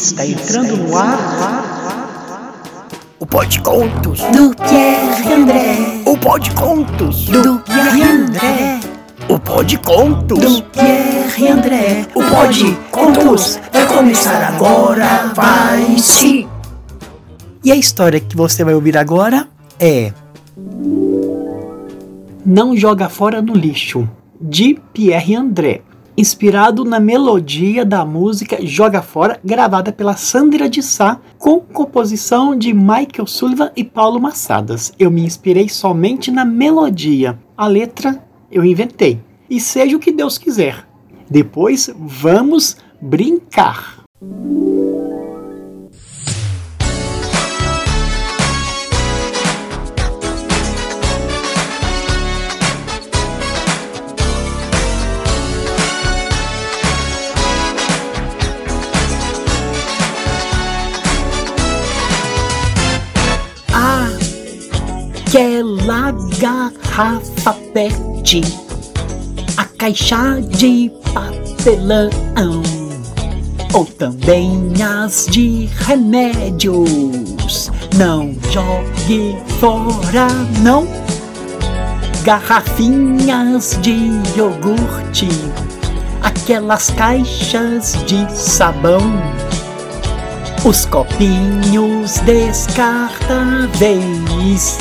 Está entrando no ar. O Pode Contos do Pierre André. O Pode Contos do Pierre André. O Pode Contos do Pierre André. O Pode Contos vai começar agora, vai sim. E a história que você vai ouvir agora é Não joga fora no lixo, de Pierre André inspirado na melodia da música Joga Fora, gravada pela Sandra de Sá, com composição de Michael Sullivan e Paulo Massadas. Eu me inspirei somente na melodia. A letra eu inventei. E seja o que Deus quiser. Depois vamos brincar. Aquela garrafa PET, a caixa de papelão, ou também as de remédios. Não jogue fora, não. Garrafinhas de iogurte, aquelas caixas de sabão os copinhos descartáveis,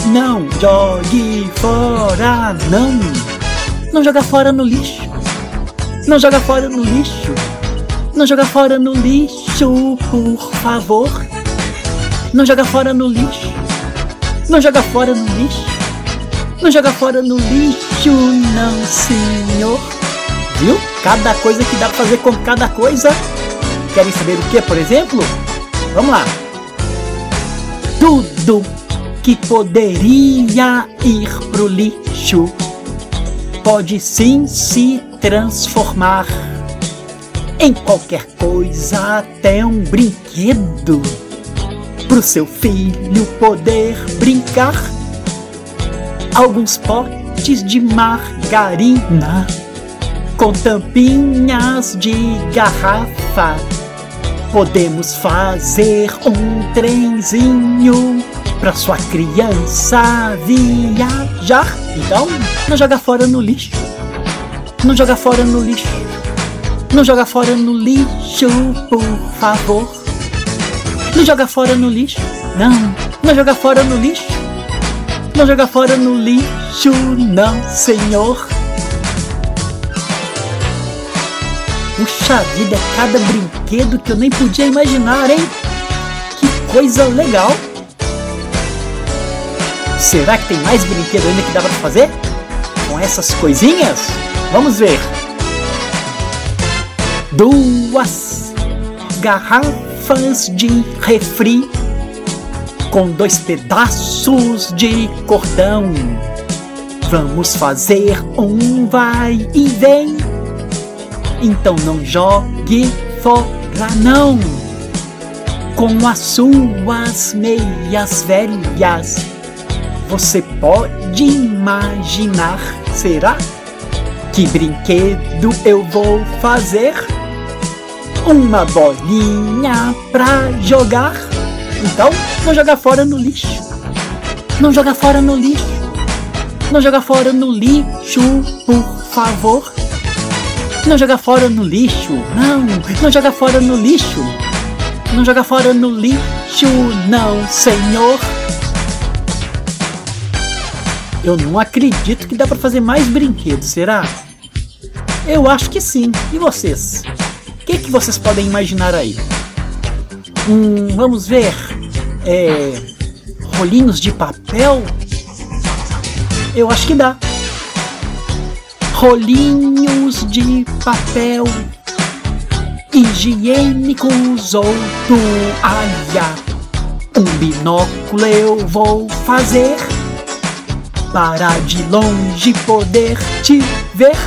não jogue fora, não. Não joga fora no lixo. Não joga fora no lixo. Não joga fora no lixo, por favor. Não joga fora no lixo. Não joga fora no lixo. Não joga fora no lixo, não, senhor. Viu? Cada coisa que dá pra fazer com cada coisa. Querem saber o que, por exemplo? Vamos lá. Tudo que poderia ir pro lixo pode sim se transformar em qualquer coisa, até um brinquedo. Pro seu filho poder brincar. Alguns potes de margarina com tampinhas de garrafa Podemos fazer um trenzinho pra sua criança viajar. Então, não joga fora no lixo. Não joga fora no lixo. Não joga fora no lixo, por favor. Não joga fora no lixo. Não, não joga fora no lixo. Não joga fora no lixo, não, senhor. Puxa vida, é cada brinquedo que eu nem podia imaginar, hein? Que coisa legal! Será que tem mais brinquedo ainda que dá pra fazer? Com essas coisinhas? Vamos ver! Duas garrafas de refri com dois pedaços de cordão. Vamos fazer um vai e vem então não jogue fora não. Com as suas meias velhas, você pode imaginar, será? Que brinquedo eu vou fazer? Uma bolinha pra jogar? Então, não joga fora no lixo. Não joga fora no lixo. Não joga fora no lixo, por favor. Não joga fora no lixo. Não, não joga fora no lixo. Não joga fora no lixo, não, senhor. Eu não acredito que dá para fazer mais brinquedos, será? Eu acho que sim. E vocês? O que, que vocês podem imaginar aí? Hum, vamos ver. É, rolinhos de papel? Eu acho que dá rolinhos de papel higiênicos ou toalha. Um binóculo eu vou fazer para de longe poder te ver.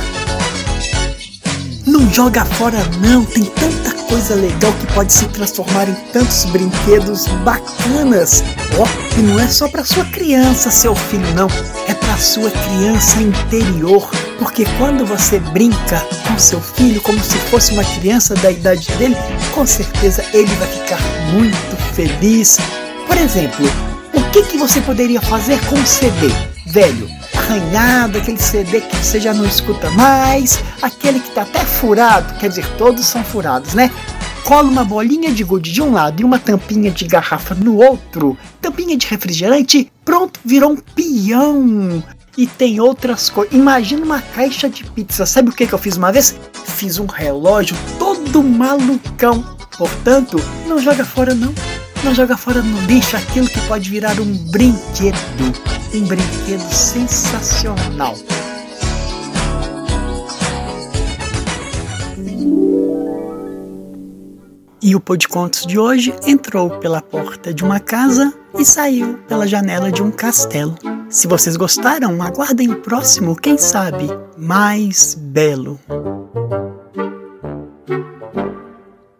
Não joga fora não, tem tanta coisa legal que pode se transformar em tantos brinquedos bacanas. Ó, oh, e não é só para sua criança, seu filho não, é para sua criança interior Porque quando você brinca com seu filho como se fosse uma criança da idade dele, com certeza ele vai ficar muito feliz. Por exemplo, o que, que você poderia fazer com um CD velho? Arranhado, aquele CD que você já não escuta mais, aquele que está até furado, quer dizer, todos são furados, né? Cola uma bolinha de gude de um lado e uma tampinha de garrafa no outro, tampinha de refrigerante, pronto, virou um peão. E tem outras coisas. Imagina uma caixa de pizza. Sabe o que, que eu fiz uma vez? Fiz um relógio todo malucão. Portanto, não joga fora não. Não joga fora no lixo aquilo que pode virar um brinquedo. Um brinquedo sensacional. E o Pô de Contos de hoje entrou pela porta de uma casa e saiu pela janela de um castelo. Se vocês gostaram, aguardem o próximo, quem sabe, mais belo.